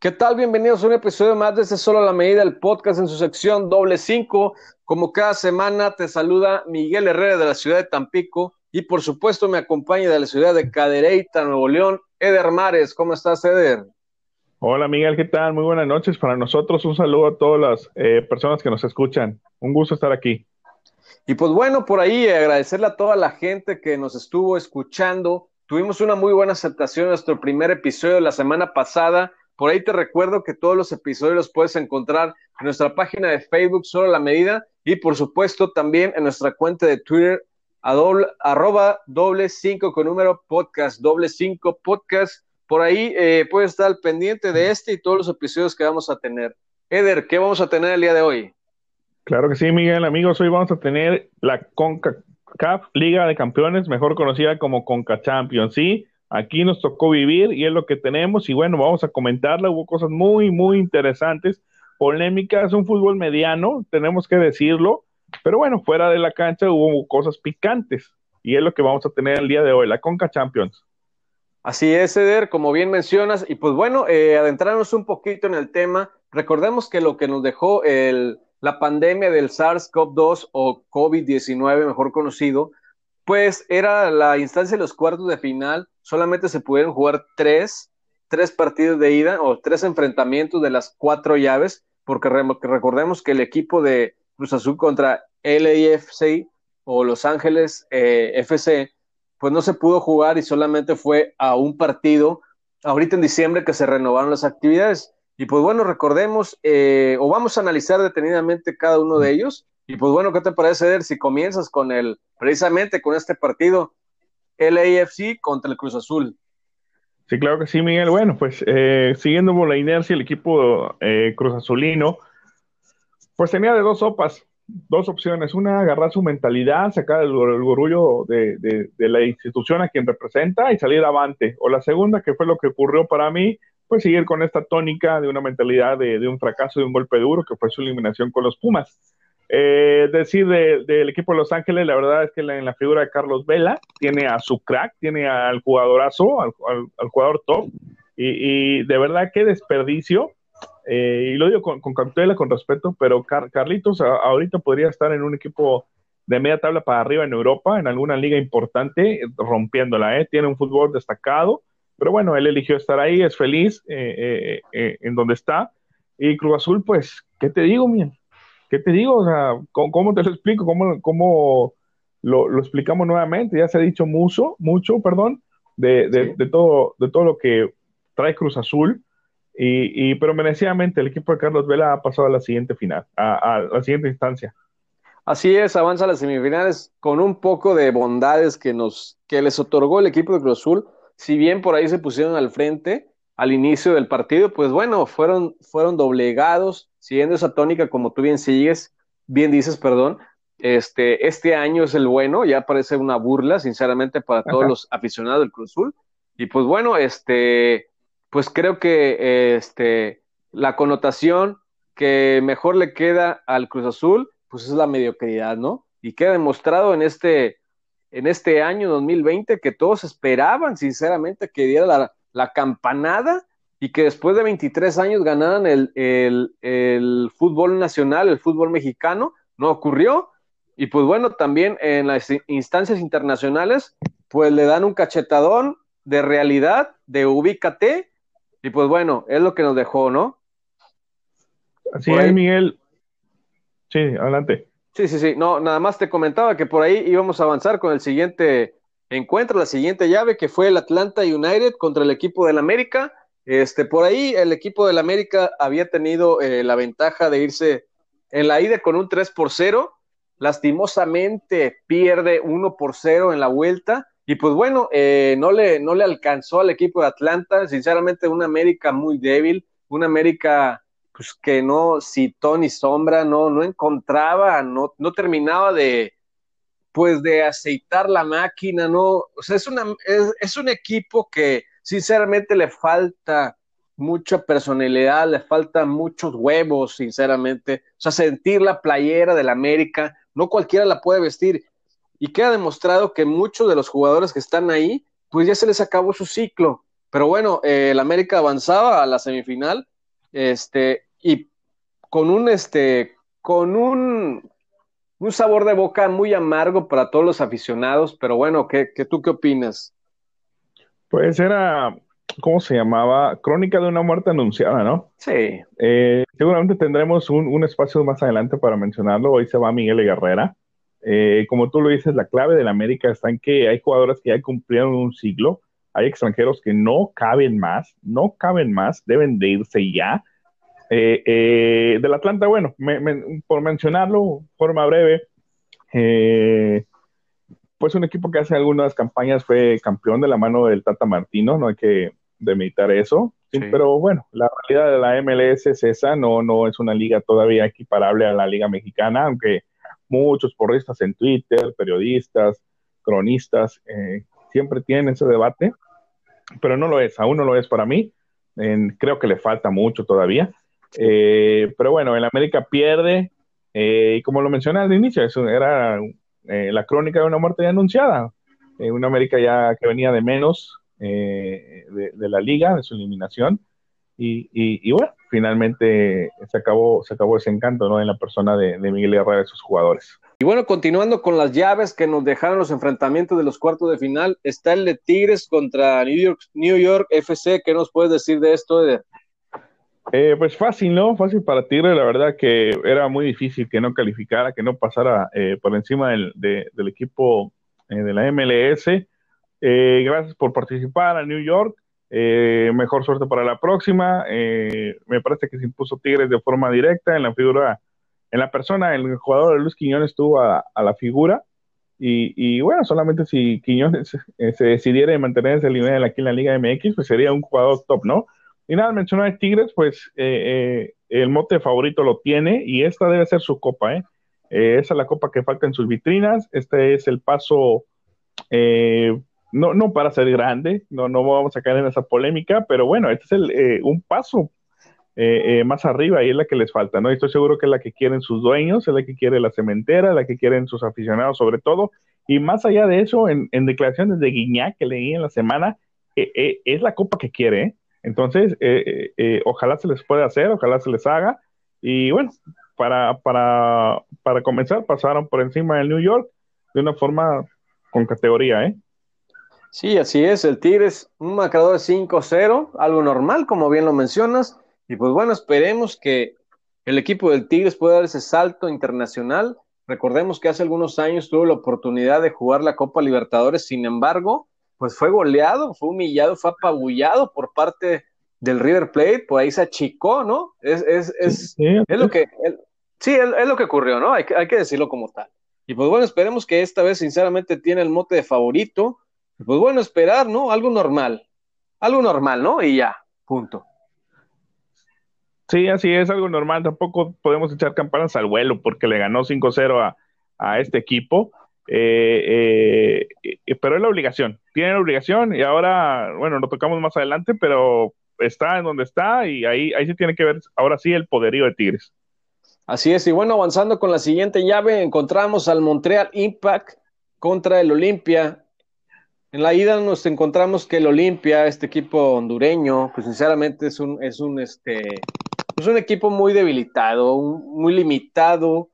¿Qué tal? Bienvenidos a un episodio más de este Solo a la Medida, el podcast en su sección doble cinco. Como cada semana te saluda Miguel Herrera de la ciudad de Tampico y por supuesto me acompaña de la ciudad de Cadereyta, Nuevo León, Eder Mares. ¿Cómo estás, Eder? Hola Miguel, ¿qué tal? Muy buenas noches para nosotros. Un saludo a todas las eh, personas que nos escuchan. Un gusto estar aquí. Y pues bueno, por ahí agradecerle a toda la gente que nos estuvo escuchando. Tuvimos una muy buena aceptación en nuestro primer episodio de la semana pasada por ahí te recuerdo que todos los episodios los puedes encontrar en nuestra página de Facebook, solo la medida, y por supuesto también en nuestra cuenta de Twitter, a doble, arroba doble cinco con número podcast, doble cinco podcast. Por ahí eh, puedes estar pendiente de este y todos los episodios que vamos a tener. Eder, ¿qué vamos a tener el día de hoy? Claro que sí, Miguel, amigos. Hoy vamos a tener la CONCACAF Liga de Campeones, mejor conocida como CONCA Champions, ¿sí? Aquí nos tocó vivir y es lo que tenemos y bueno, vamos a comentarla. Hubo cosas muy, muy interesantes, polémicas, un fútbol mediano, tenemos que decirlo, pero bueno, fuera de la cancha hubo cosas picantes y es lo que vamos a tener el día de hoy, la Conca Champions. Así es, Eder, como bien mencionas, y pues bueno, eh, adentrarnos un poquito en el tema, recordemos que lo que nos dejó el, la pandemia del SARS-CoV-2 o COVID-19, mejor conocido, pues era la instancia de los cuartos de final, solamente se pudieron jugar tres, tres partidos de ida o tres enfrentamientos de las cuatro llaves, porque recordemos que el equipo de Cruz Azul contra LAFC o Los Ángeles eh, FC, pues no se pudo jugar y solamente fue a un partido ahorita en diciembre que se renovaron las actividades. Y pues bueno, recordemos, eh, o vamos a analizar detenidamente cada uno de ellos. Y pues bueno, ¿qué te parece, Eder, si comienzas con el, precisamente con este partido, LAFC contra el Cruz Azul? Sí, claro que sí, Miguel. Bueno, pues eh, siguiendo por la inercia, el equipo eh, Cruz Azulino, pues tenía de dos sopas, dos opciones. Una, agarrar su mentalidad, sacar el, orgullo de, de, la institución a quien representa y salir avante. O la segunda, que fue lo que ocurrió para mí, pues seguir con esta tónica de una mentalidad de, de un fracaso, de un golpe duro, que fue su eliminación con los Pumas. Eh, decir del equipo de Los Ángeles, la verdad es que en la figura de Carlos Vela tiene a su crack, tiene al jugadorazo, al, jugador top, y, de verdad qué desperdicio. Eh, y lo digo con, con con respeto, pero Carlitos ahorita podría estar en un equipo de media tabla para arriba en Europa, en alguna liga importante, rompiéndola, ¿eh? tiene un fútbol destacado, pero bueno, él eligió estar ahí, es feliz eh, en donde está. Y Cruz Azul, pues, ¿qué te digo, mien? ¿Qué te digo? O sea, ¿cómo, te lo explico? ¿Cómo, cómo lo, explicamos nuevamente? Ya se ha dicho mucho, mucho, perdón, de, de, todo, de todo lo que trae Cruz Azul. Y, y, pero merecidamente el equipo de Carlos Vela ha pasado a la siguiente final, a, la siguiente instancia. Así es, avanza a las semifinales con un poco de bondades que nos que les otorgó el equipo de Cruz Azul. Si bien por ahí se pusieron al frente al inicio del partido, pues bueno, fueron, fueron doblegados siguiendo esa tónica, como tú bien sigues, bien dices, perdón, este, este año es el bueno, ya parece una burla, sinceramente, para todos los aficionados del Cruz Azul. Y pues bueno, este, pues creo que este, la connotación que mejor le queda al Cruz Azul, pues es la mediocridad, ¿no? Y queda demostrado en este, en este año 2020 que todos esperaban, sinceramente, que diera la, la campanada y que después de 23 años ganaran el, el, fútbol nacional, el fútbol mexicano, no ocurrió. Y pues bueno, también en las instancias internacionales, pues le dan un cachetadón de realidad, de ubícate, y pues bueno, es lo que nos dejó, ¿no? Así es, Miguel. Sí, adelante. Sí, sí, sí. No, nada más te comentaba que por ahí íbamos a avanzar con el siguiente encuentro, la siguiente llave, que fue el Atlanta United contra el equipo del América. Este, por ahí el equipo del América había tenido eh, la ventaja de irse en la ida con un 3 por 0. Lastimosamente pierde 1 por 0 en la vuelta. Y pues bueno, eh, no, le, no le alcanzó al equipo de Atlanta. Sinceramente, una América muy débil. Una América pues, que no citó ni sombra, no, no encontraba, no, no terminaba de, pues de aceitar la máquina, ¿no? O sea, es, una, es un equipo que sinceramente le falta mucha personalidad, le faltan muchos huevos, sinceramente. O sea, sentir la playera del América, no cualquiera la puede vestir. Y queda demostrado que muchos de los jugadores que están ahí, pues ya se les acabó su ciclo. Pero bueno, eh, el América avanzaba a la semifinal, este, y con un, este, con un, un sabor de boca muy amargo para todos los aficionados, pero bueno, ¿qué, qué, tú qué opinas? Pues era, ¿cómo se llamaba? Crónica de una muerte anunciada, ¿no? Sí. Eh, seguramente tendremos un, un, espacio más adelante para mencionarlo. Hoy se va Miguel Guerrera. Eh, como tú lo dices, la clave del América está en que hay jugadores que ya cumplieron un siglo, hay extranjeros que no caben más, no caben más, deben de irse ya. Eh, eh, del Atlanta, bueno, por mencionarlo, forma breve, pues un equipo que hace algunas campañas fue campeón de la mano del Tata Martino, no hay que demeritar eso, pero bueno, la realidad de la MLS es esa, no, no es una liga todavía equiparable a la liga mexicana, aunque muchos porristas en Twitter, periodistas, cronistas, eh, siempre tienen ese debate, pero no lo es, aún no lo es para mí. creo que le falta mucho todavía. Eh, pero bueno, el América pierde, eh, y como lo mencioné al inicio, eso era la crónica de una muerte ya anunciada. una América ya que venía de menos de, la liga, de su eliminación. Y, y, bueno, finalmente se acabó, se acabó ese encanto ¿no? en la persona de, Miguel Herrera y sus jugadores. Y bueno, continuando con las llaves que nos dejaron los enfrentamientos de los cuartos de final, está el de Tigres contra New York, New York FC. ¿Qué nos puedes decir de esto, Eh, pues fácil, ¿no? Fácil para Tigres, la verdad que era muy difícil que no calificara, que no pasara eh, por encima del, equipo eh, de la MLS. Eh, gracias por participar a New York. Eh, mejor suerte para la próxima. Me parece que se impuso Tigres de forma directa en la figura, en la persona, el jugador de Luis Quiñones estuvo a, la figura. Y, bueno, solamente si Quiñones se decidiera mantener ese nivel aquí en la Liga MX, pues sería un jugador top, ¿no? Y nada, mencionar de Tigres, pues el mote favorito lo tiene y esta debe ser su copa, ¿eh? esa es la copa que falta en sus vitrinas. Este es el paso no, no para ser grande, no, no vamos a caer en esa polémica, pero bueno, este es el, eh, un paso eh, eh, más arriba y es la que les falta, ¿no? estoy seguro que es la que quieren sus dueños, es la que quiere la cementera, la que quieren sus aficionados sobre todo, y más allá de eso, en, declaraciones de Guiñac que leí en la semana, es la copa que quiere, Entonces, ojalá se les pueda hacer, ojalá se les haga, y bueno, para, para, para comenzar, pasaron por encima del New York de una forma con categoría, ¿eh? Sí, así es. El Tigres, un marcador de 5-0, algo normal, como bien lo mencionas. Y pues bueno, esperemos que el equipo del Tigres pueda dar ese salto internacional. Recordemos que hace algunos años tuvo la oportunidad de jugar la Copa Libertadores, sin embargo, pues fue goleado, fue humillado, fue apabullado por parte del River Plate, pues ahí se achicó, ¿no? Es, es, es, es lo que, sí, es, lo que ocurrió, ¿no? Hay que, hay que decirlo como tal. Y pues bueno, esperemos que esta vez sinceramente tiene el mote de favorito pues bueno, esperar, ¿no? Algo normal. Algo normal, ¿no? Y ya, punto. Sí, así es, algo normal. Tampoco podemos echar campanas al vuelo porque le ganó 5-0 a, a, este equipo. Eh, eh, pero es la obligación. Tiene la obligación y ahora, bueno, lo tocamos más adelante, pero está en donde está y ahí, ahí se tiene que ver ahora sí el poderío de Tigres. Así es, y bueno, avanzando con la siguiente llave, encontramos al Montreal Impact contra el Olimpia en la ida nos encontramos que el Olimpia, este equipo hondureño, pues sinceramente es un, es un, este, es un equipo muy debilitado, muy limitado.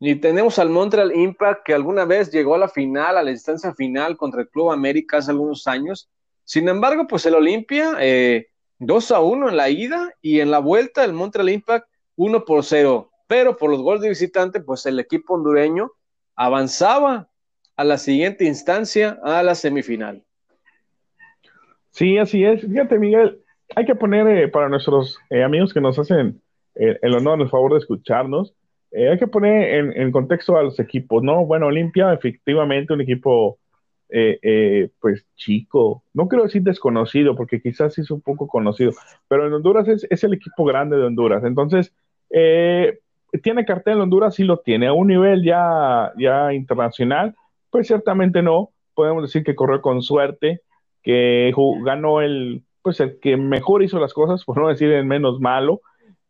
Y tenemos al Montreal Impact que alguna vez llegó a la final, a la distancia final contra el Club América hace algunos años. Sin embargo, pues el Olimpia, eh, 2 a 1 en la ida y en la vuelta el Montreal Impact 1 por 0. Pero por los goles de visitante, pues el equipo hondureño avanzaba a la siguiente instancia, a la semifinal. Sí, así es. Fíjate, Miguel, hay que poner eh, para nuestros eh, amigos que nos hacen eh, el honor, el favor de escucharnos, hay que poner en, contexto a los equipos, ¿no? Bueno, Olimpia, efectivamente, un equipo, pues chico, no quiero decir desconocido, porque quizás es un poco conocido, pero en Honduras es, es el equipo grande de Honduras. Entonces, ¿tiene cartel en Honduras? Sí lo tiene, a un nivel ya, ya internacional pues ciertamente no. Podemos decir que corrió con suerte, que ganó el, pues el que mejor hizo las cosas, por no decir el menos malo.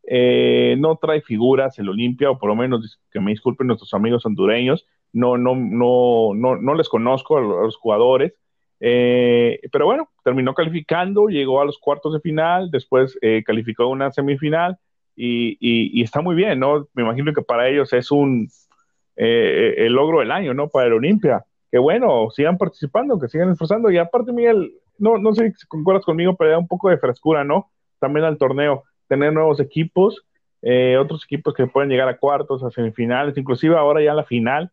Eh, no trae figuras el Olimpia, o por lo menos que me disculpen nuestros amigos hondureños, no, no, no, no, no les conozco a los jugadores. Eh, pero bueno, terminó calificando, llegó a los cuartos de final, después eh, calificó una semifinal y, está muy bien, ¿no? Me imagino que para ellos es un eh, el logro del año, ¿no? Para el Olimpia. Que bueno, sigan participando, que sigan esforzando. Y aparte, Miguel, no, no sé si concuerdas conmigo, pero da un poco de frescura, ¿no? También al torneo, tener nuevos equipos, otros equipos que pueden llegar a cuartos, a semifinales, inclusive ahora ya a la final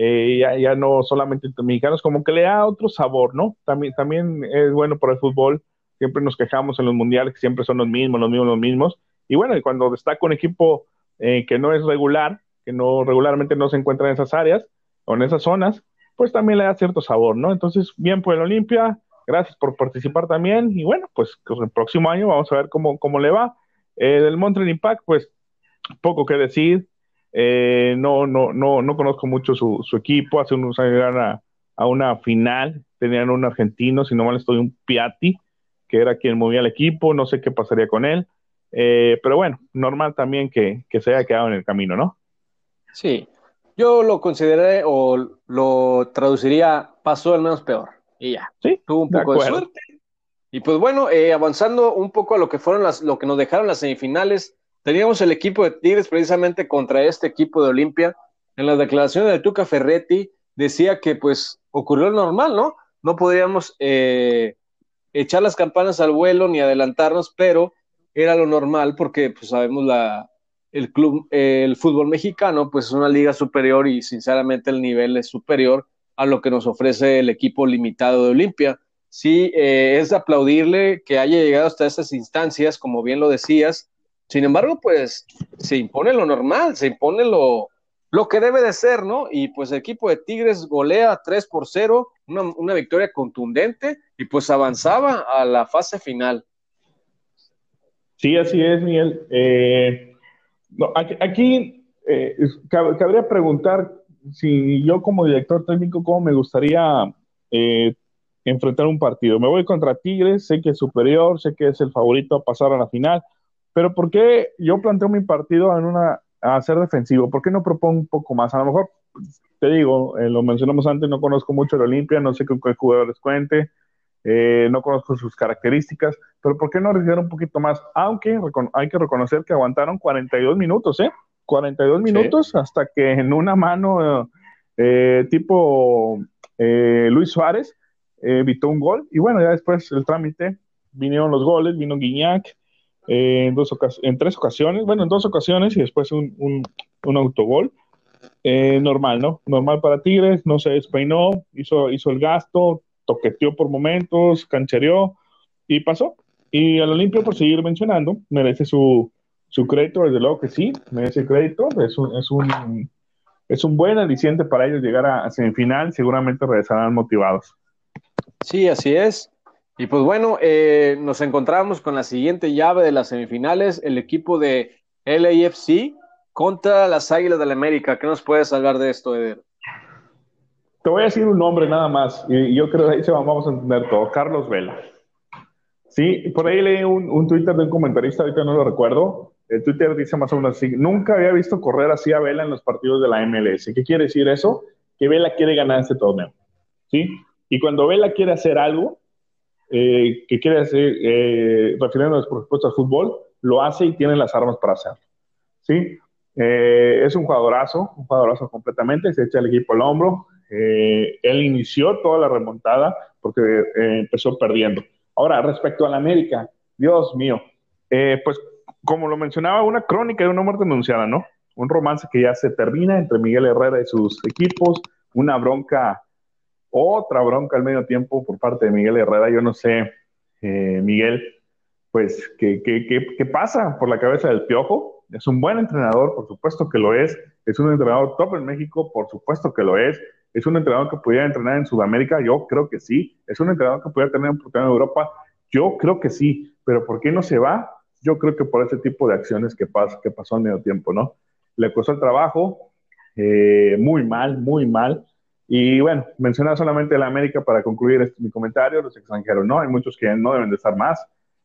eh, ya, no solamente mexicanos, como que le da otro sabor, ¿no? También, también es bueno para el fútbol, siempre nos quejamos en los mundiales que siempre son los mismos, los mismos, los mismos, y bueno, cuando destaca un equipo eh, que no es regular, que no regularmente no se encuentra en esas áreas o en esas zonas, pues también le da cierto sabor, ¿no? Entonces, bien por el Olimpia, gracias por participar también, y bueno, pues, pues el próximo año vamos a ver cómo, cómo le va. Eh, del Montreal Impact, pues poco que decir, eh, no, no, no, no conozco mucho su, equipo. Hace unos años llegaron a, una final. Tenían un argentino, si no mal estoy, un Piatti, que era quien movía el equipo. No sé qué pasaría con él. Eh, pero bueno, normal también que, se haya quedado en el camino, ¿no? Sí, yo lo consideré o lo traduciría pasó el menos peor. Y ya. Sí, tuvo un poco de, suerte. Y pues bueno, eh, avanzando un poco a lo que fueron las, lo que nos dejaron las semifinales, Teníamos el equipo de Tigres precisamente contra este equipo de Olimpia. En la declaración de Tuca Ferretti decía que pues ocurrió normal, ¿no? No podíamos eh, echar las campanas al vuelo ni adelantarnos, pero era lo normal porque pues sabemos la, el club, el fútbol mexicano pues es una liga superior y sinceramente el nivel es superior a lo que nos ofrece el equipo limitado de Olimpia. Sí, eh, es aplaudirle que haya llegado hasta esas instancias, como bien lo decías, sin embargo, pues se impone lo normal, se impone lo, lo que debe de ser, ¿no? Y pues el equipo de Tigres golea 3 por 0, una, victoria contundente y pues avanzaba a la fase final. Sí, así es, Miguel. Eh, aquí, eh, cabría preguntar si yo como director técnico, cómo me gustaría eh, enfrentar un partido. Me voy contra Tigres, sé que es superior, sé que es el favorito a pasar a la final pero ¿por qué yo planteo mi partido en una, a ser defensivo? ¿Por qué no propongo un poco más? A lo mejor, te digo, eh, lo mencionamos antes, no conozco mucho el Olimpia, no sé con qué jugadores cuente, eh, no conozco sus características, pero ¿por qué no arriesgar un poquito más? Aunque hay que reconocer que aguantaron 42 minutos, ¿eh? 42 minutos hasta que en una mano eh, tipo Luis Suárez evitó un gol y bueno, ya después el trámite, vinieron los goles, vino Guiñac, en, dos en tres ocasiones, bueno, en dos ocasiones y después un, un, autogol. Eh, normal, ¿no? Normal para Tigres, no se despeinó, hizo, hizo el gasto, toqueteó por momentos, canchereó y pasó. Y al Olimpio, por seguir mencionando, merece su, su crédito, desde luego que sí, merece crédito, es un, es un, es un buen aliciente para ellos llegar a semifinal, seguramente regresarán motivados. Sí, así es. Y pues bueno, eh, nos encontramos con la siguiente llave de las semifinales, el equipo de LAFC contra las Águilas del la América. ¿Qué nos puedes hablar de esto, Eder? Te voy a decir un nombre nada más, y yo creo que ahí se vamos a entender todo. Carlos Vela. Sí, por ahí leí un, un Twitter de un comentarista, ahorita no lo recuerdo. El Twitter dice más o menos así: Nunca había visto correr así a Vela en los partidos de la MLS. ¿Qué quiere decir eso? Que Vela quiere ganar este torneo. ¿Sí? Y cuando Vela quiere hacer algo, eh, que quiere hacer, eh, refiriéndonos por supuesto al fútbol, lo hace y tiene las armas para hacerlo. ¿sí? Eh, es un jugadorazo, un jugadorazo completamente, se echa el equipo al hombro. Eh, él inició toda la remontada porque empezó perdiendo. Ahora, respecto a la América, Dios mío, pues como lo mencionaba, una crónica de una muerte anunciada, ¿no? Un romance que ya se termina entre Miguel Herrera y sus equipos, una bronca otra bronca al medio tiempo por parte de Miguel Herrera. Yo no sé, eh, Miguel, pues, ¿qué, qué, qué, pasa por la cabeza del piojo? Es un buen entrenador, por supuesto que lo es. Es un entrenador top en México, por supuesto que lo es. Es un entrenador que pudiera entrenar en Sudamérica, yo creo que sí. Es un entrenador que pudiera tener un en Europa, yo creo que sí. Pero ¿por qué no se va? Yo creo que por ese tipo de acciones que, que pasó en medio tiempo, ¿no? Le costó el trabajo, eh, muy mal, muy mal. Y bueno, mencionar solamente la América para concluir este, mi comentario, los extranjeros, ¿no? Hay muchos que no deben de estar más.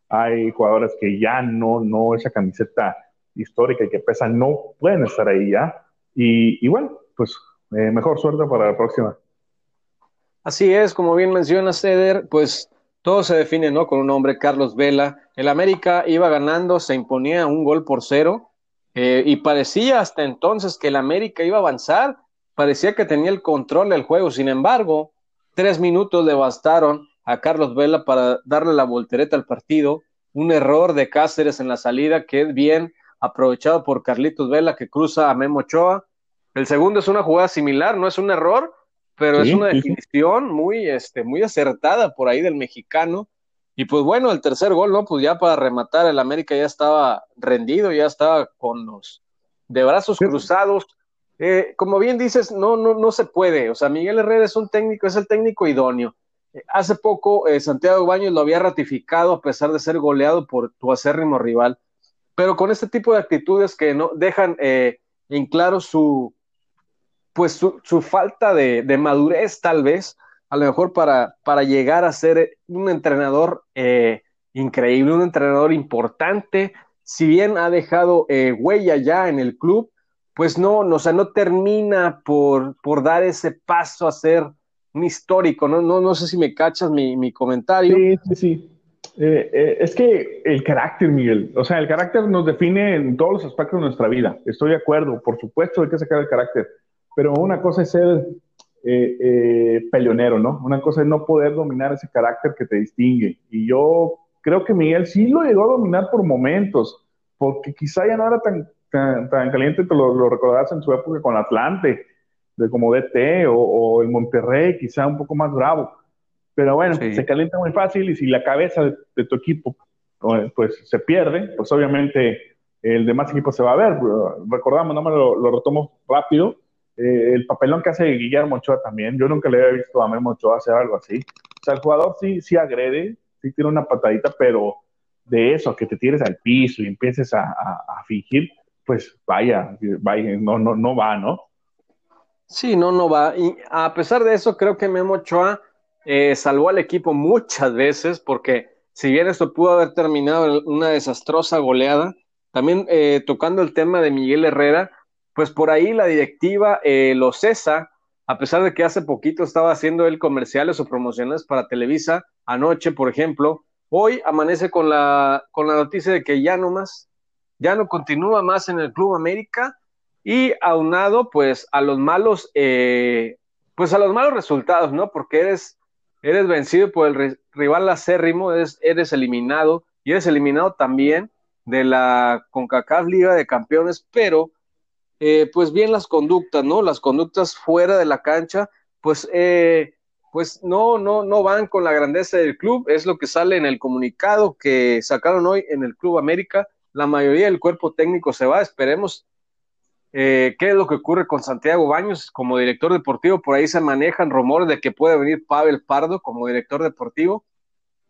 Hay jugadores que ya no, no, esa camiseta histórica y que pesan no pueden estar ahí ya. Y, y bueno, pues eh, mejor suerte para la próxima. Así es, como bien menciona Ceder, pues todo se define, ¿no? Con un hombre, Carlos Vela. El América iba ganando, se imponía un gol por cero, eh, y parecía hasta entonces que el América iba a avanzar, parecía que tenía el control del juego. Sin embargo, tres minutos le bastaron a Carlos Vela para darle la voltereta al partido. Un error de Cáceres en la salida que es bien aprovechado por Carlitos Vela que cruza a Memo Ochoa. El segundo es una jugada similar, no es un error, pero es una definición muy, este, muy acertada por ahí del mexicano. Y pues bueno, el tercer gol, ¿no? Pues ya para rematar, el América ya estaba rendido, ya estaba con los de brazos cruzados. Eh, como bien dices, no, no, no se puede. O sea, Miguel Herrera es un técnico, es el técnico idóneo. Eh, hace poco eh, Santiago Baños lo había ratificado a pesar de ser goleado por tu acérrimo rival. Pero con este tipo de actitudes que no dejan en claro su, pues su, falta de, madurez tal vez, a lo mejor para, para llegar a ser un entrenador eh, increíble, un entrenador importante, si bien ha dejado eh, huella ya en el club, pues no, no, o sea, no termina por, por dar ese paso a ser un histórico, ¿no? No, no sé si me cachas mi, mi comentario. Sí, sí, sí. Eh, es que el carácter, Miguel, o sea, el carácter nos define en todos los aspectos de nuestra vida. Estoy de acuerdo, por supuesto hay que sacar el carácter pero una cosa es ser eh, eh, peleonero, ¿no? Una cosa es no poder dominar ese carácter que te distingue. Y yo creo que Miguel sí lo llegó a dominar por momentos, porque quizá ya no era tan, tan, caliente, te lo, lo, recordarás en su época con Atlante, de como DT, o, o el Monterrey, quizá un poco más bravo. Pero bueno, se calienta muy fácil y si la cabeza de, tu equipo pues se pierde, pues obviamente el demás equipo se va a ver. Recordamos, no me lo, lo retomo rápido, eh, el papelón que hace Guillermo Ochoa también, yo nunca le había visto a Memo Ochoa hacer algo así. O sea, el jugador sí, sí agrede, sí tiene una patadita, pero de eso, que te tires al piso y empieces a, fingir, pues vaya, vaya, no, no, no va, ¿no? Sí, no, no va. Y a pesar de eso, creo que Memo Ochoa eh, salvó al equipo muchas veces, porque si bien esto pudo haber terminado en una desastrosa goleada, también eh, tocando el tema de Miguel Herrera, pues por ahí la directiva eh, lo cesa, a pesar de que hace poquito estaba haciendo él comerciales o promociones para Televisa, anoche, por ejemplo, hoy amanece con la, con la noticia de que ya no más, ya no continúa más en el Club América y aunado pues a los malos, eh, pues a los malos resultados, ¿no? Porque eres, eres vencido por el rival acérrimo, eres, eres eliminado y eres eliminado también de la CONCACAF Liga de Campeones, pero eh, pues bien las conductas, ¿no? Las conductas fuera de la cancha, pues, eh, pues no, no, no van con la grandeza del club, es lo que sale en el comunicado que sacaron hoy en el Club América. La mayoría del cuerpo técnico se va, esperemos eh, qué es lo que ocurre con Santiago Baños como director deportivo. Por ahí se manejan rumores de que puede venir Pavel Pardo como director deportivo.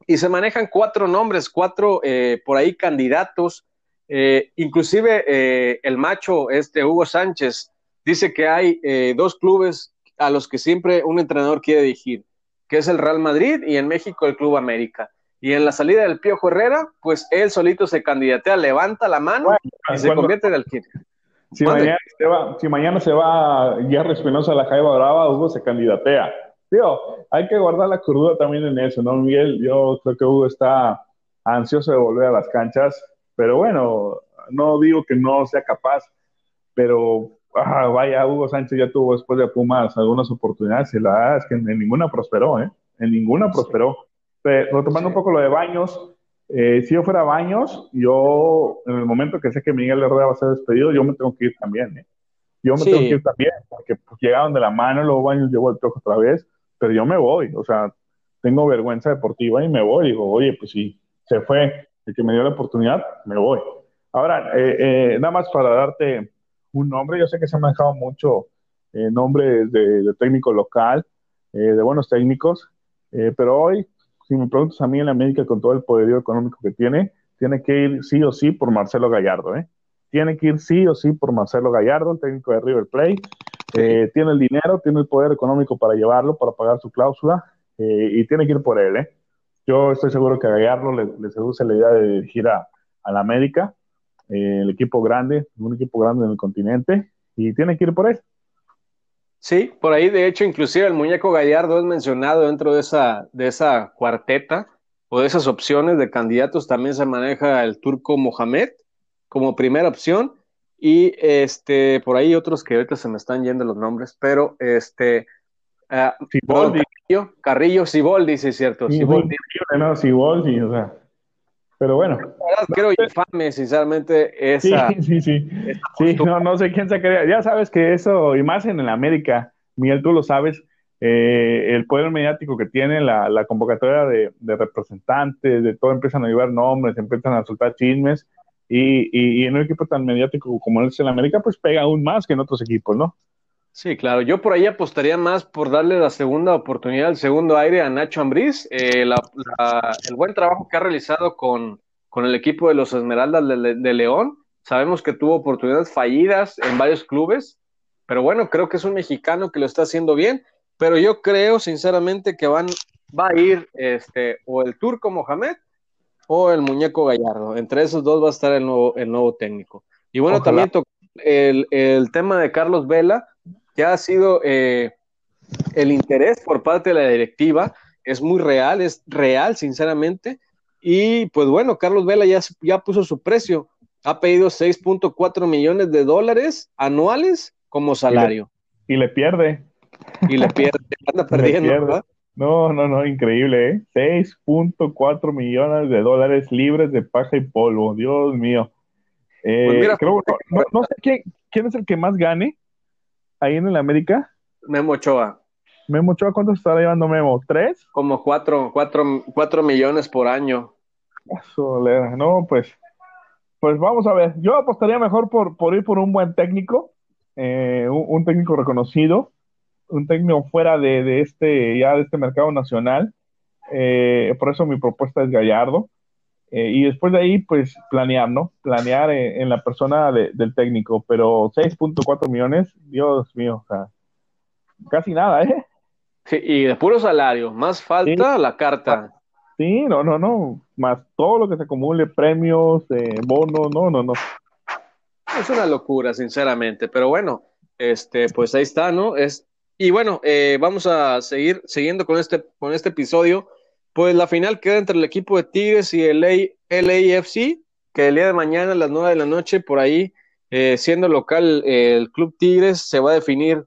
Y se manejan cuatro nombres, cuatro por ahí candidatos eh, inclusive eh, el macho, este Hugo Sánchez, dice que hay eh, dos clubes a los que siempre un entrenador quiere dirigir, que es el Real Madrid y en México el Club América. Y en la salida del Piojo Herrera, pues él solito se candidatea, levanta la mano y se convierte en el kit. Si mañana, se va, si mañana se va Jerry Espinosa a la Jaiba Brava, Hugo se candidatea. Tío, hay que guardar la cordura también en eso, ¿no, Miguel? Yo creo que Hugo está ansioso de volver a las canchas pero bueno, no digo que no sea capaz, pero ah, vaya, Hugo Sánchez ya tuvo después de Pumas algunas oportunidades y la verdad es que en, ninguna prosperó, ¿eh? En ninguna prosperó. Pero, retomando un poco lo de Baños, eh, si yo fuera Baños, yo en el momento que sé que Miguel Herrera va a ser despedido, yo me tengo que ir también, ¿eh? Yo me tengo que ir también, porque pues, llegaron de la mano, luego Baños llegó el toque otra vez, pero yo me voy, o sea, tengo vergüenza deportiva y me voy, digo, oye, pues sí, se fue el que me dio la oportunidad, me voy. Ahora, eh, eh, nada más para darte un nombre, yo sé que se ha manejado mucho eh, nombre de, técnico local, de buenos técnicos, pero hoy, si me preguntas a mí en América con todo el poderío económico que tiene, tiene que ir sí o sí por Marcelo Gallardo, ¿eh? Tiene que ir sí o sí por Marcelo Gallardo, el técnico de River Plate. tiene el dinero, tiene el poder económico para llevarlo, para pagar su cláusula, y tiene que ir por él, ¿eh? Yo estoy seguro que a Gallardo le, seduce la idea de dirigir a, la América, eh, el equipo grande, un equipo grande en el continente, y tiene que ir por él. Sí, por ahí de hecho inclusive el muñeco Gallardo es mencionado dentro de esa, de esa cuarteta o de esas opciones de candidatos. También se maneja el turco Mohamed como primera opción y este por ahí otros que ahorita se me están yendo los nombres, pero este uh, Carrillo, Carrillo Siboldi, sí es cierto. Siboldi, o sea. Pero bueno. Creo infame, sinceramente, esa. Sí, sí, sí. Sí, no, no sé quién se quería. Ya sabes que eso, y más en el América, Miguel, tú lo sabes, eh, el poder mediático que tiene la, la convocatoria de, de, representantes, de todo, empiezan a llevar nombres, empiezan a soltar chismes, y, y, y, en un equipo tan mediático como es el América, pues pega aún más que en otros equipos, ¿no? Sí, claro. Yo por ahí apostaría más por darle la segunda oportunidad, el segundo aire a Nacho Ambriz. Eh, la, la, el buen trabajo que ha realizado con, con el equipo de los Esmeraldas de, de, León. Sabemos que tuvo oportunidades fallidas en varios clubes, pero bueno, creo que es un mexicano que lo está haciendo bien. Pero yo creo, sinceramente, que van, va a ir este, o el turco Mohamed o el muñeco Gallardo. Entre esos dos va a estar el nuevo, el nuevo técnico. Y bueno, Ojalá. también el, el tema de Carlos Vela ya ha sido eh, el interés por parte de la directiva, es muy real, es real, sinceramente. Y pues bueno, Carlos Vela ya, ya puso su precio, ha pedido 6.4 millones de dólares anuales como salario. Y le, y le pierde. Y le pierde, anda perdiendo, ¿verdad? No, no, no, increíble, ¿eh? 6.4 millones de dólares libres de paja y polvo, Dios mío. Eh, pues mira, creo, no, no, no, sé quién, quién es el que más gane, ahí en el América? Memo Ochoa. Memo Ochoa, ¿cuánto estará llevando Memo? ¿Tres? Como cuatro, cuatro, cuatro millones por año. Solera. No, pues, pues vamos a ver. Yo apostaría mejor por, por ir por un buen técnico, eh, un, un, técnico reconocido, un técnico fuera de, de, este, ya de este mercado nacional. Eh, por eso mi propuesta es Gallardo. Eh, y después de ahí, pues planear, ¿no? Planear en, en la persona de, del técnico, pero 6.4 millones, Dios mío, o sea, casi nada, ¿eh? Sí, y de puro salario, más falta sí. la carta. Sí, no, no, no, más todo lo que se acumule, premios, eh, bonos, no, no, no. Es una locura, sinceramente, pero bueno, este, pues ahí está, ¿no? Es, y bueno, eh, vamos a seguir siguiendo con este, con este episodio. Pues la final queda entre el equipo de Tigres y el LAFC, que el día de mañana a las 9 de la noche, por ahí, eh, siendo local eh, el Club Tigres, se va a definir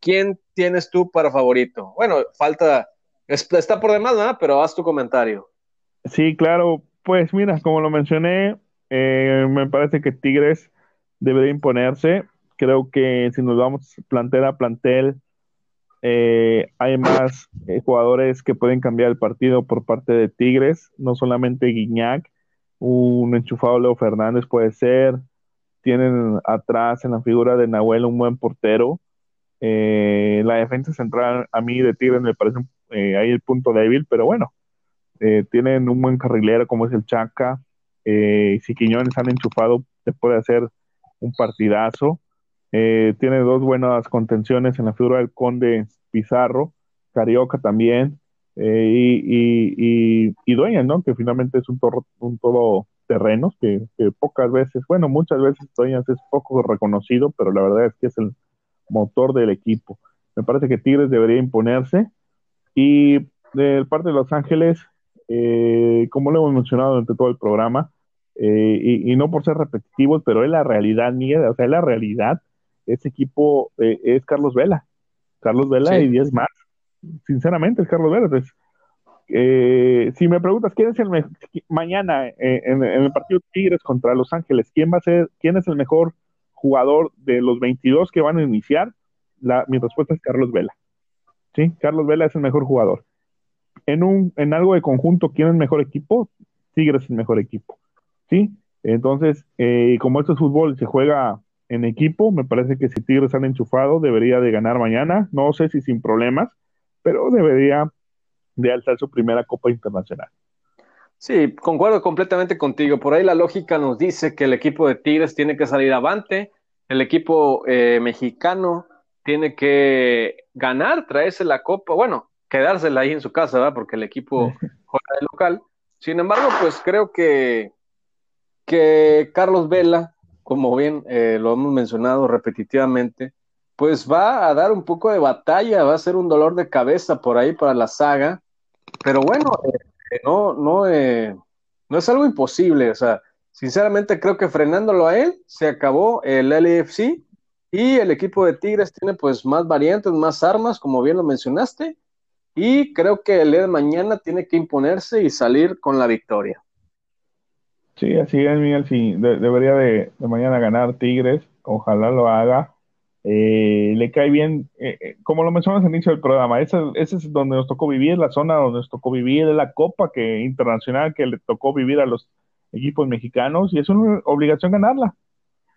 quién tienes tú para favorito. Bueno, falta, está por demás, ¿no? Pero haz tu comentario. Sí, claro. Pues mira, como lo mencioné, eh, me parece que Tigres debería imponerse. Creo que si nos vamos plantel a plantel, eh, hay más eh, jugadores que pueden cambiar el partido por parte de Tigres, no solamente Guiñac, un enchufado Leo Fernández puede ser, tienen atrás en la figura de Nahuel un buen portero, eh, la defensa central a mí de Tigres me parece eh, ahí el punto débil, pero bueno, eh, tienen un buen carrilero como es el Chaca, si Quiñones han enchufado, te puede hacer un partidazo. Eh, tiene dos buenas contenciones en la figura del Conde Pizarro, Carioca también, eh, y, y, y, y, Dueña, ¿no? Que finalmente es un, toro, un todo terrenos que, que, pocas veces, bueno, muchas veces Dueñas es poco reconocido, pero la verdad es que es el motor del equipo. Me parece que Tigres debería imponerse. Y de parte de Los Ángeles, eh, como lo hemos mencionado durante todo el programa, eh, y, y, no por ser repetitivos, pero es la realidad, Miguel, o sea, es la realidad ese equipo eh, es Carlos Vela. Carlos Vela sí. y 10 más. Sinceramente, es Carlos Vela. Entonces, eh, si me preguntas quién es el mañana eh, en, en, el partido Tigres contra Los Ángeles, quién va a ser, quién es el mejor jugador de los 22 que van a iniciar, la, mi respuesta es Carlos Vela. Sí, Carlos Vela es el mejor jugador. En un, en algo de conjunto, ¿quién es el mejor equipo? Tigres es el mejor equipo. Sí, entonces, eh, como esto es fútbol, se juega en equipo. Me parece que si Tigres han enchufado, debería de ganar mañana. No sé si sin problemas, pero debería de alzar su primera Copa Internacional. Sí, concuerdo completamente contigo. Por ahí la lógica nos dice que el equipo de Tigres tiene que salir avante, el equipo eh, mexicano tiene que ganar, traerse la copa, bueno, quedársela ahí en su casa, ¿verdad? Porque el equipo juega de local. Sin embargo, pues creo que, que Carlos Vela como bien eh, lo hemos mencionado repetitivamente, pues va a dar un poco de batalla, va a ser un dolor de cabeza por ahí para la saga, pero bueno, eh, no, no, eh, no es algo imposible, o sea, sinceramente creo que frenándolo a él, se acabó el LFC y el equipo de Tigres tiene pues más variantes, más armas, como bien lo mencionaste, y creo que el día de mañana tiene que imponerse y salir con la victoria. Sí, así es, Miguel. Sí, debería de, mañana ganar Tigres. Ojalá lo haga. Eh, le cae bien, eh, eh, como lo mencionas al inicio del programa, ese, ese, es donde nos tocó vivir, la zona donde nos tocó vivir, la copa que internacional que le tocó vivir a los equipos mexicanos y es una obligación ganarla.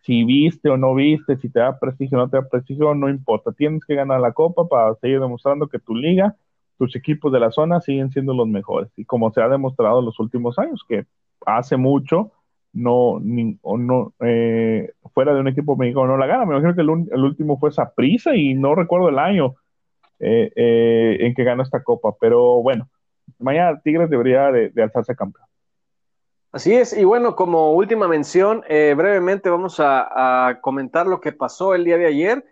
Si viste o no viste, si te da prestigio o no te da prestigio, no importa. Tienes que ganar la copa para seguir demostrando que tu liga tus equipos de la zona siguen siendo los mejores. Y como se ha demostrado en los últimos años, que hace mucho no, no eh, fuera de un equipo mexicano no la gana. Me imagino que el, último fue Saprisa y no recuerdo el año eh, eh, en que ganó esta copa. Pero bueno, mañana Tigres debería de, alzarse campeón. Así es, y bueno, como última mención, brevemente vamos a, a comentar lo que pasó el día de ayer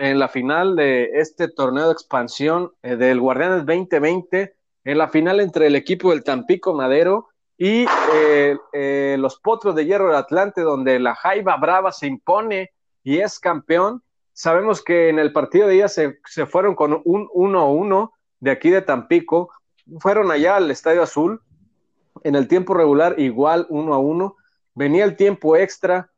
en la final de este torneo de expansión eh, del Guardianes 2020, en la final entre el equipo del Tampico Madero y eh, eh, los Potros de Hierro del Atlante, donde la Jaiba Brava se impone y es campeón. Sabemos que en el partido de día se, se fueron con un 1-1 de aquí de Tampico, fueron allá al Estadio Azul, en el tiempo regular igual 1-1, venía el tiempo extra,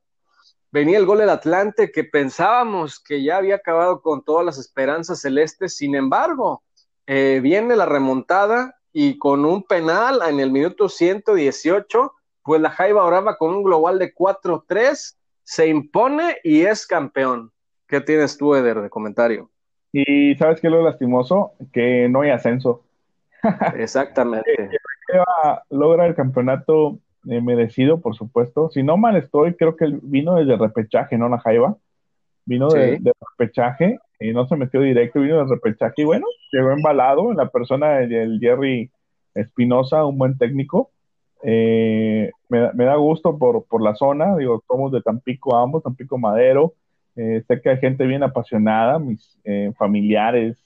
venía el gol del Atlante que pensábamos que ya había acabado con todas las esperanzas celestes, sin embargo, eh, viene la remontada y con un penal en el minuto 118, pues la Jaiba Brava con un global de 4-3 se impone y es campeón. ¿Qué tienes tú, Eder, de comentario? Y sabes qué es lo lastimoso, que no hay ascenso. Exactamente. logra el campeonato eh, merecido, por supuesto. Si no mal estoy, creo que vino desde repechaje, ¿no? La Jaiba. Vino de, repechaje y no se metió directo, vino de repechaje y bueno, llegó embalado en la persona del Jerry Espinosa, un buen técnico. Eh, me, da gusto por, por la zona, digo, somos de Tampico ambos, Tampico Madero. Eh, sé que hay gente bien apasionada, mis familiares,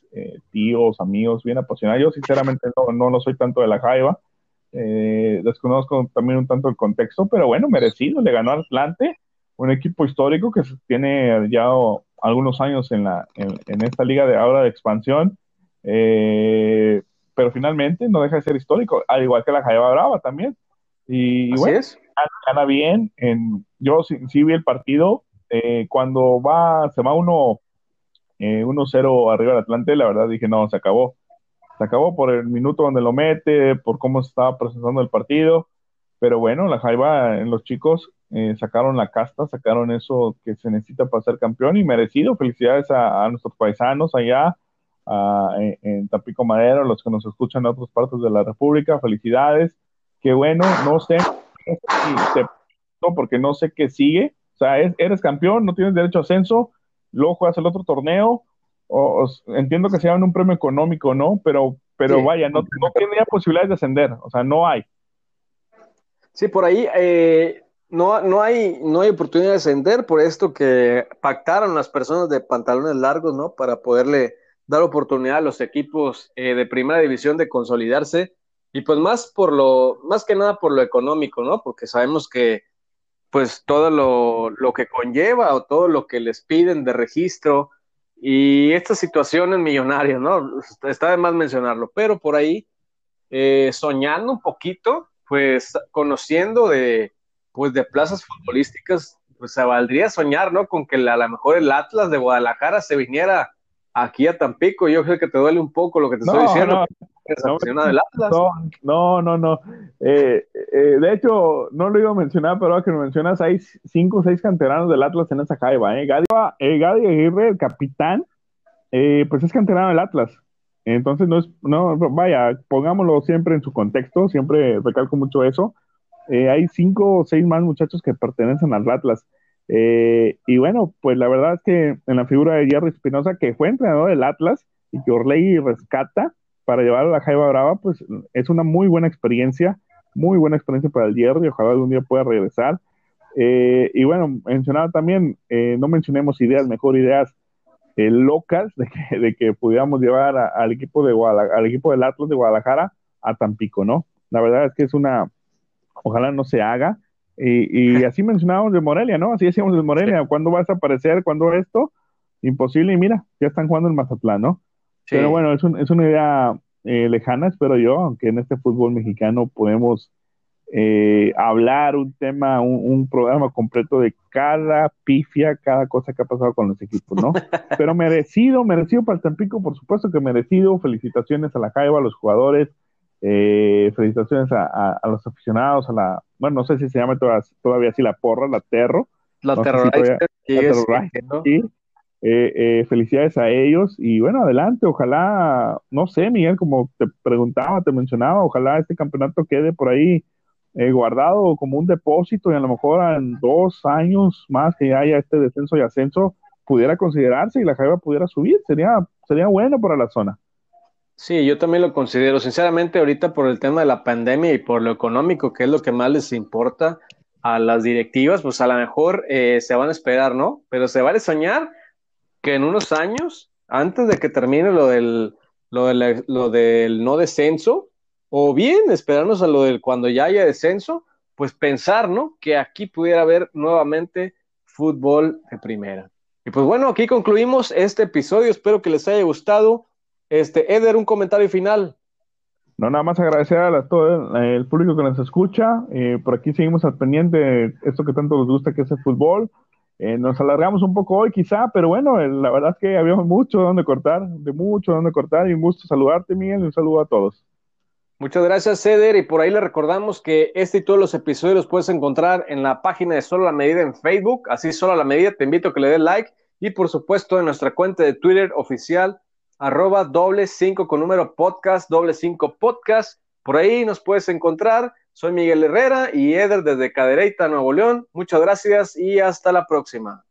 tíos, amigos, bien apasionados. Yo sinceramente no, no, no soy tanto de la Jaiba, eh, desconozco también un tanto el contexto, pero bueno, merecido, le ganó Atlante, un equipo histórico que tiene ya algunos años en, la, en, esta liga de ahora de expansión, eh, pero finalmente no deja de ser histórico, al igual que la Jaiba Brava también. Y, bueno, Gana, bien. En, yo sí, vi el partido. Eh, cuando va, se va uno 1-0 arriba del Atlante, la verdad dije, no, se acabó se acabó por el minuto donde lo mete, por cómo se estaba procesando el partido. Pero bueno, la Jaiba en los chicos eh, sacaron la casta, sacaron eso que se necesita para ser campeón y merecido. Felicidades a, nuestros paisanos allá en, Tapico Madero, los que nos escuchan en otras partes de la República. Felicidades. Qué bueno, no sé, porque no sé qué sigue. O sea, eres campeón, no tienes derecho a ascenso, luego juegas el otro torneo, o, entiendo que se llaman un premio económico, ¿no? Pero, pero vaya, no, no tenía posibilidades de ascender, o sea, no hay. Sí, por ahí eh, no, no, hay, no hay oportunidad de ascender, por esto que pactaron las personas de pantalones largos, ¿no? Para poderle dar oportunidad a los equipos eh, de primera división de consolidarse y pues más por lo, más que nada por lo económico, ¿no? Porque sabemos que pues todo lo, lo que conlleva o todo lo que les piden de registro, y estas situaciones millonarias, ¿no? Está de más mencionarlo, pero por ahí, eh, soñando un poquito, pues conociendo de, pues, de plazas futbolísticas, pues se valdría soñar, ¿no? Con que a lo mejor el Atlas de Guadalajara se viniera aquí a Tampico. Yo creo que te duele un poco lo que te estoy diciendo. No, no, no, eh, eh, de hecho, no lo iba a mencionar, pero ahora que lo mencionas, hay cinco o seis canteranos del Atlas en esa jaiba. ¿eh? Gadi, eh, Aguirre, el capitán, pues es canterano del Atlas. Entonces, no es, no, vaya, pongámoslo siempre en su contexto, siempre recalco mucho eso. hay cinco o seis más muchachos que pertenecen al Atlas. Y bueno, pues la verdad es que en la figura de Jerry Espinosa, que fue entrenador del Atlas y que Orley rescata, para llevar a la Jaiba Brava, pues es una muy buena experiencia, muy buena experiencia para el Jerry, ojalá algún día pueda regresar. Eh, y bueno, mencionaba también, eh, no mencionemos ideas, mejor ideas, eh, locas de que, de que pudiéramos llevar al equipo de al equipo del Atlas de Guadalajara a Tampico, ¿no? La verdad es que es una, ojalá no se haga. Y, así mencionábamos de Morelia, ¿no? Así decíamos de Morelia, ¿cuándo vas a aparecer? ¿Cuándo esto? Imposible, y mira, ya están jugando en Mazatlán, ¿no? Pero bueno, es, es una idea eh, lejana, espero yo, aunque en este fútbol mexicano podemos eh, hablar un tema, un, programa completo de cada pifia, cada cosa que ha pasado con los equipos, ¿no? Pero merecido, merecido para el Tampico, por supuesto que merecido. Felicitaciones a la Jaiba, a los jugadores, eh, felicitaciones a, los aficionados, a la, bueno, no sé si se llama todavía, así la porra, la terro. La no sí. Eh, felicidades a ellos y bueno, adelante, ojalá, no sé, Miguel, como te preguntaba, te mencionaba, ojalá este campeonato quede por ahí eh, guardado como un depósito y a lo mejor en dos años más que haya este descenso y ascenso pudiera considerarse y la Jaiba pudiera subir, sería, sería bueno para la zona. Sí, yo también lo considero. Sinceramente, ahorita por el tema de la pandemia y por lo económico, que es lo que más les importa a las directivas, pues a lo mejor eh, se van a esperar, ¿no? Pero se vale soñar que en unos años, antes de que termine lo del, lo, lo del no descenso, o bien esperarnos a lo del cuando ya haya descenso, pues pensar, ¿no? Que aquí pudiera haber nuevamente fútbol de primera. Y pues bueno, aquí concluimos este episodio. Espero que les haya gustado. Este, Eder, un comentario final. No, nada más agradecer a todo el, público que nos escucha. Eh, por aquí seguimos al pendiente de esto que tanto nos gusta, que es el fútbol. Eh, nos alargamos un poco hoy quizá, pero bueno, la verdad es que había mucho donde cortar, de mucho donde cortar y un gusto saludarte, Miguel, y un saludo a todos. Muchas gracias, Ceder. Y por ahí le recordamos que este y todos los episodios los puedes encontrar en la página de Solo la Medida en Facebook. Así, Solo la Medida, te invito a que le des like. Y por supuesto, en nuestra cuenta de Twitter oficial, arroba doble cinco con número podcast, doble cinco podcast. Por ahí nos puedes encontrar. Soy Miguel Herrera y Eder desde Cadereyta, Nuevo León. Muchas gracias y hasta la próxima.